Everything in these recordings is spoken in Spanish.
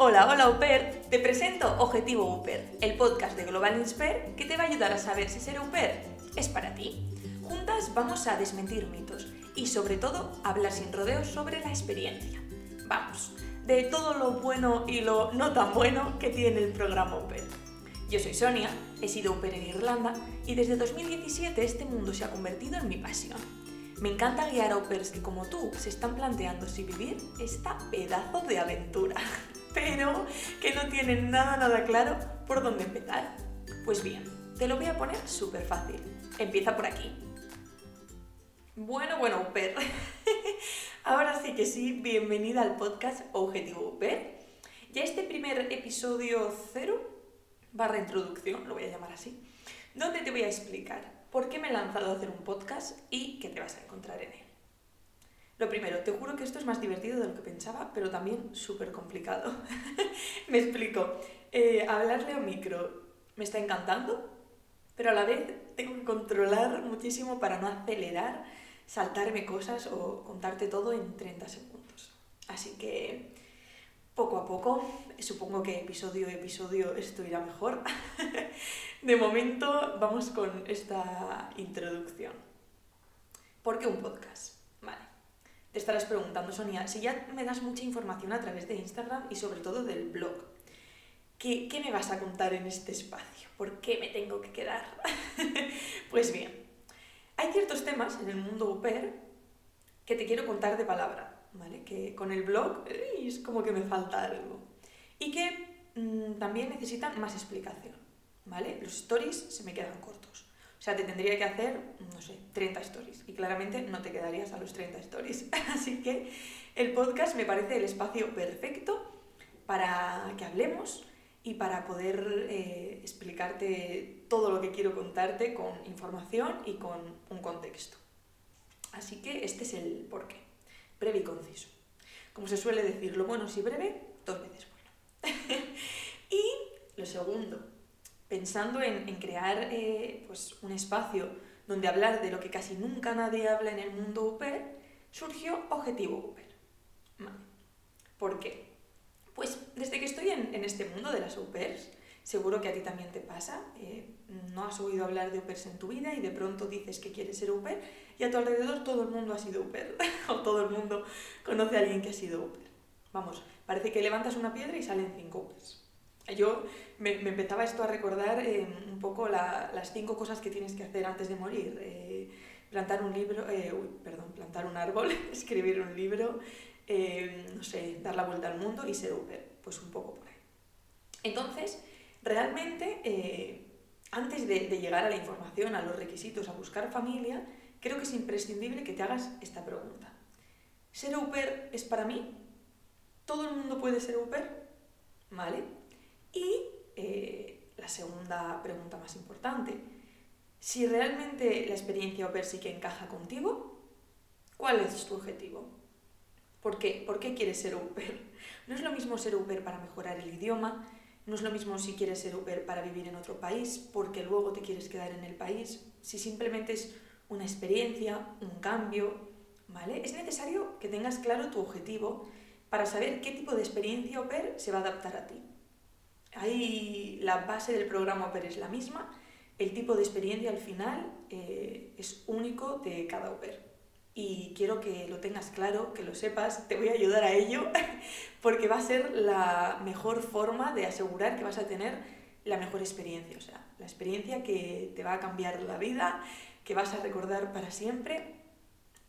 Hola, hola Uper, te presento Objetivo Uper, el podcast de Global Insper que te va a ayudar a saber si ser Uper es para ti. Juntas vamos a desmentir mitos y sobre todo hablar sin rodeos sobre la experiencia. Vamos, de todo lo bueno y lo no tan bueno que tiene el programa Uper. Yo soy Sonia, he sido Uper en Irlanda y desde 2017 este mundo se ha convertido en mi pasión. Me encanta guiar a Upers que como tú se están planteando si vivir esta pedazo de aventura, pero que no tienen nada nada claro por dónde empezar. Pues bien, te lo voy a poner súper fácil. Empieza por aquí. Bueno, bueno, Uper. Ahora sí que sí, bienvenida al podcast Objetivo Uper. Ya este primer episodio cero, barra introducción, lo voy a llamar así, donde te voy a explicar por qué me he lanzado a hacer un podcast y qué te vas a encontrar en él. Lo primero, te juro que esto es más divertido de lo que pensaba, pero también súper complicado. me explico. Eh, hablarle a micro me está encantando, pero a la vez tengo que controlar muchísimo para no acelerar, saltarme cosas o contarte todo en 30 segundos. Así que poco a poco, supongo que episodio a episodio esto irá mejor. De momento vamos con esta introducción. ¿Por qué un podcast? Estarás preguntando, Sonia, si ya me das mucha información a través de Instagram y sobre todo del blog, ¿qué, qué me vas a contar en este espacio? ¿Por qué me tengo que quedar? pues bien, hay ciertos temas en el mundo UPER que te quiero contar de palabra ¿vale? Que con el blog es como que me falta algo. Y que mm, también necesitan más explicación, ¿vale? Los stories se me quedan cortos. Sea, te tendría que hacer, no sé, 30 stories. Y claramente no te quedarías a los 30 stories. Así que el podcast me parece el espacio perfecto para que hablemos y para poder eh, explicarte todo lo que quiero contarte con información y con un contexto. Así que este es el porqué breve y conciso. Como se suele decir, lo bueno si breve, dos veces bueno. y lo segundo, pensando en, crear eh, pues, un espacio donde hablar de lo que casi nunca nadie habla en el mundo UPER, surgió Objetivo UPER. ¿Por qué? Pues desde que estoy en, este mundo de las UPERs, seguro que a ti también te pasa, eh, no has oído hablar de UPERs en tu vida y de pronto dices que quieres ser UPER y a tu alrededor todo el mundo ha sido Uper, o todo el mundo conoce a alguien que ha sido Uper. Vamos, parece que levantas una piedra y salen cinco Upers. Yo me, empezaba esto a recordar eh, un poco las cinco cosas que tienes que hacer antes de morir. Eh, plantar un libro, eh, perdón, plantar un árbol, escribir un libro, no sé, dar la vuelta al mundo y ser Uper. Pues un poco por ahí. Entonces, realmente, antes de, de llegar a la información, a los requisitos, a buscar familia, creo que es imprescindible que te hagas esta pregunta. ¿Ser au es para mí? ¿Todo el mundo puede ser au ¿Vale? Y eh, la segunda pregunta más importante. Si realmente la experiencia au sí que encaja contigo, ¿cuál es tu objetivo? ¿Por qué? ¿Por qué quieres ser au No es lo mismo ser au para mejorar el idioma, no es lo mismo si quieres ser au para vivir en otro país, porque luego te quieres quedar en el país, si simplemente es una experiencia, un cambio, ¿vale? Es necesario que tengas claro tu objetivo para saber qué tipo de experiencia OPER se va a adaptar a ti. Ahí la base del programa OPER es la misma, el tipo de experiencia al final eh, es único de cada OPER. Y quiero que lo tengas claro, que lo sepas, te voy a ayudar a ello, porque va a ser la mejor forma de asegurar que vas a tener la mejor experiencia, o sea, la experiencia que te va a cambiar la vida, que vas a recordar para siempre,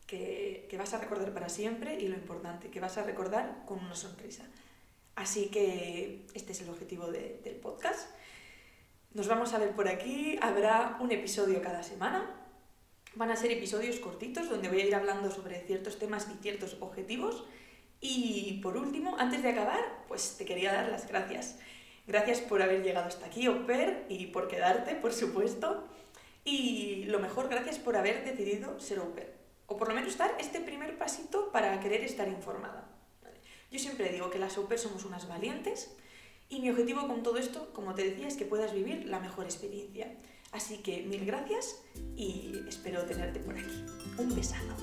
que, vas a recordar para siempre y lo importante, que vas a recordar con una sonrisa. Así que este es el objetivo del podcast. Nos vamos a ver por aquí, habrá un episodio cada semana. Van a ser episodios cortitos donde voy a ir hablando sobre ciertos temas y ciertos objetivos. Y por último, antes de acabar, pues te quería dar las gracias. Gracias por haber llegado hasta aquí, Oper, y por quedarte, por supuesto. Y lo mejor, gracias por haber decidido ser Oper. O por lo menos dar este primer pasito para querer estar informada. Yo siempre digo que las Oper somos unas valientes y mi objetivo con todo esto, como te decía, es que puedas vivir la mejor experiencia. Así que mil gracias y espero tenerte por aquí. Un besazo.